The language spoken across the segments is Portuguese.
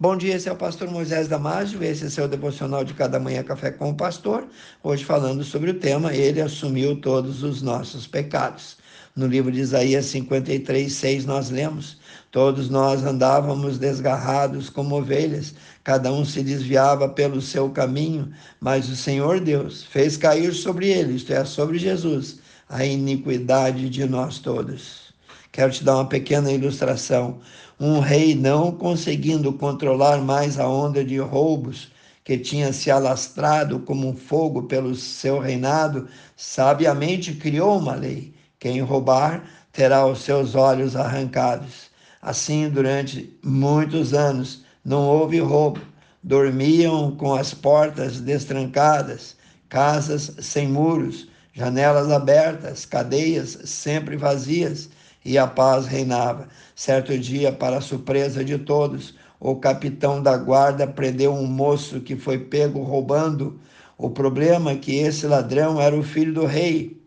Bom dia, esse é o pastor Moisés Damásio, esse é seu devocional de cada manhã café com o pastor. Hoje falando sobre o tema Ele assumiu todos os nossos pecados. No livro de Isaías 53, 6 nós lemos: Todos nós andávamos desgarrados como ovelhas, cada um se desviava pelo seu caminho, mas o Senhor Deus fez cair sobre ele, isto é, sobre Jesus, a iniquidade de nós todos. Quero te dar uma pequena ilustração um rei não conseguindo controlar mais a onda de roubos que tinha se alastrado como um fogo pelo seu reinado, sabiamente criou uma lei: quem roubar terá os seus olhos arrancados. Assim, durante muitos anos, não houve roubo. Dormiam com as portas destrancadas, casas sem muros, janelas abertas, cadeias sempre vazias e a paz reinava. Certo dia, para surpresa de todos, o capitão da guarda prendeu um moço que foi pego roubando. O problema é que esse ladrão era o filho do rei.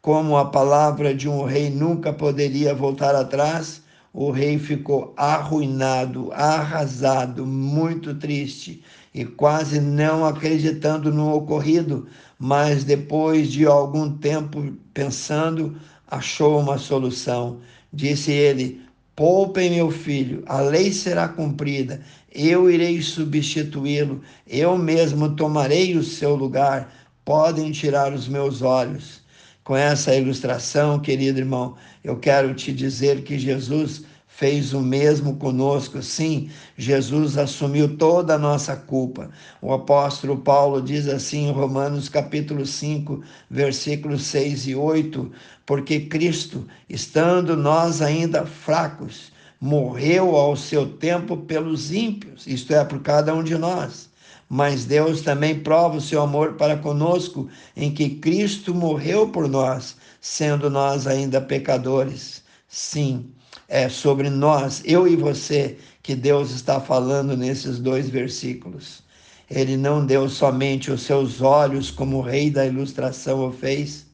Como a palavra de um rei nunca poderia voltar atrás, o rei ficou arruinado, arrasado, muito triste e quase não acreditando no ocorrido, mas depois de algum tempo pensando, achou uma solução. Disse ele: Poupem meu filho, a lei será cumprida, eu irei substituí-lo, eu mesmo tomarei o seu lugar, podem tirar os meus olhos. Com essa ilustração, querido irmão, eu quero te dizer que Jesus fez o mesmo conosco. Sim, Jesus assumiu toda a nossa culpa. O apóstolo Paulo diz assim em Romanos capítulo 5, versículos 6 e 8, porque Cristo, estando nós ainda fracos, morreu ao seu tempo pelos ímpios, isto é, por cada um de nós. Mas Deus também prova o seu amor para conosco, em que Cristo morreu por nós, sendo nós ainda pecadores. Sim, é sobre nós, eu e você, que Deus está falando nesses dois versículos. Ele não deu somente os seus olhos, como o rei da ilustração o fez,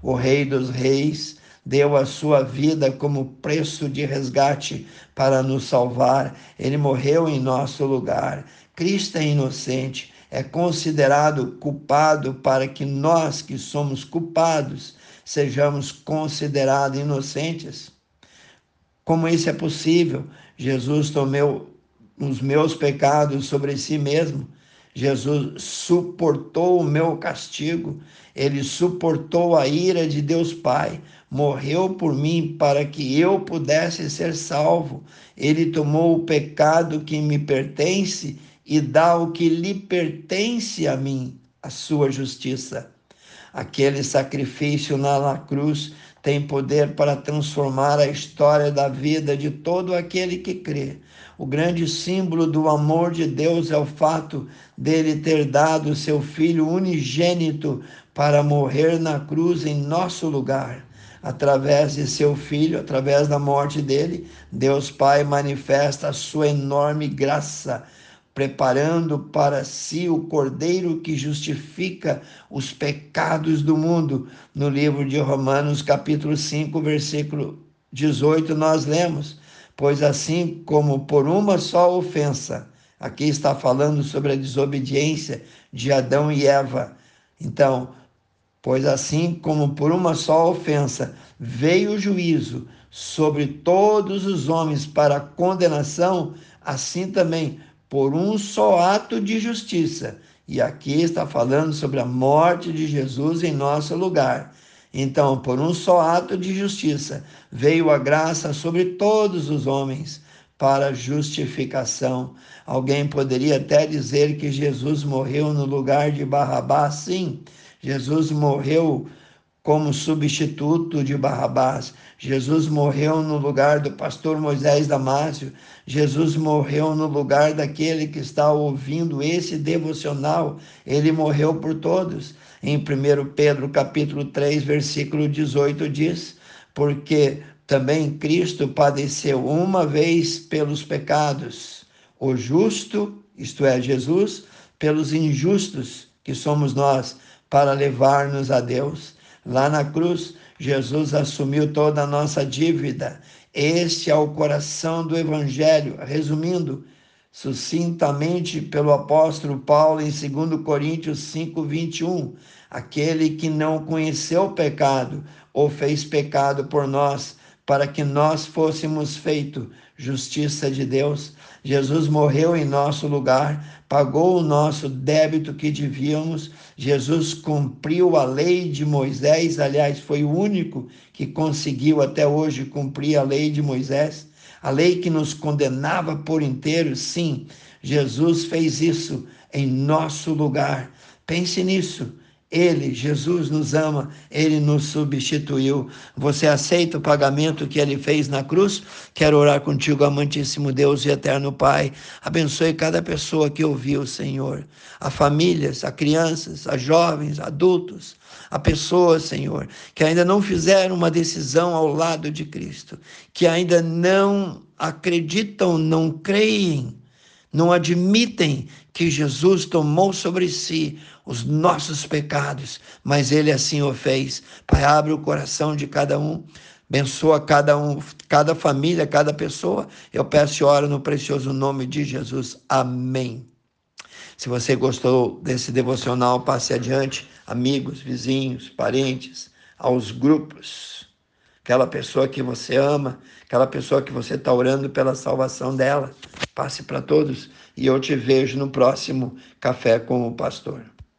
o rei dos reis deu a sua vida como preço de resgate para nos salvar. Ele morreu em nosso lugar. Cristo é inocente, é considerado culpado para que nós que somos culpados sejamos considerados inocentes. Como isso é possível? Jesus tomou os meus pecados sobre si mesmo. Jesus suportou o meu castigo, ele suportou a ira de Deus Pai, morreu por mim para que eu pudesse ser salvo. Ele tomou o pecado que me pertence e dá o que lhe pertence a mim, a sua justiça. Aquele sacrifício na cruz tem poder para transformar a história da vida de todo aquele que crê. O grande símbolo do amor de Deus é o fato dele ter dado seu filho unigênito para morrer na cruz em nosso lugar. Através de seu filho, através da morte dele, Deus Pai manifesta a sua enorme graça preparando para si o Cordeiro que justifica os pecados do mundo. No livro de Romanos, capítulo 5, versículo 18, nós lemos: Pois assim como por uma só ofensa, aqui está falando sobre a desobediência de Adão e Eva. Então, pois assim como por uma só ofensa veio o juízo sobre todos os homens para condenação, assim também por um só ato de justiça. E aqui está falando sobre a morte de Jesus em nosso lugar. Então, por um só ato de justiça, veio a graça sobre todos os homens para justificação. Alguém poderia até dizer que Jesus morreu no lugar de Barrabás. Sim, Jesus morreu como substituto de Barrabás. Jesus morreu no lugar do pastor Moisés Damásio. Jesus morreu no lugar daquele que está ouvindo esse devocional. Ele morreu por todos. Em 1 Pedro capítulo 3, versículo 18 diz: "Porque também Cristo padeceu uma vez pelos pecados, o justo, isto é Jesus, pelos injustos, que somos nós, para levar-nos a Deus." Lá na cruz, Jesus assumiu toda a nossa dívida. Este é o coração do Evangelho. Resumindo, sucintamente pelo apóstolo Paulo em 2 Coríntios 5, 21. Aquele que não conheceu o pecado, ou fez pecado por nós, para que nós fôssemos feito justiça de Deus. Jesus morreu em nosso lugar, pagou o nosso débito que devíamos. Jesus cumpriu a lei de Moisés, aliás, foi o único que conseguiu até hoje cumprir a lei de Moisés, a lei que nos condenava por inteiro. Sim, Jesus fez isso em nosso lugar. Pense nisso. Ele, Jesus, nos ama, ele nos substituiu. Você aceita o pagamento que ele fez na cruz? Quero orar contigo, amantíssimo Deus e eterno Pai. Abençoe cada pessoa que ouviu, Senhor. A famílias, a crianças, a jovens, adultos, a pessoas, Senhor, que ainda não fizeram uma decisão ao lado de Cristo, que ainda não acreditam, não creem não admitem que Jesus tomou sobre si os nossos pecados, mas ele assim o fez. Pai, abre o coração de cada um, abençoa cada um, cada família, cada pessoa. Eu peço e oro no precioso nome de Jesus. Amém. Se você gostou desse devocional, passe adiante, amigos, vizinhos, parentes, aos grupos. Aquela pessoa que você ama, aquela pessoa que você está orando pela salvação dela. Passe para todos e eu te vejo no próximo Café com o Pastor.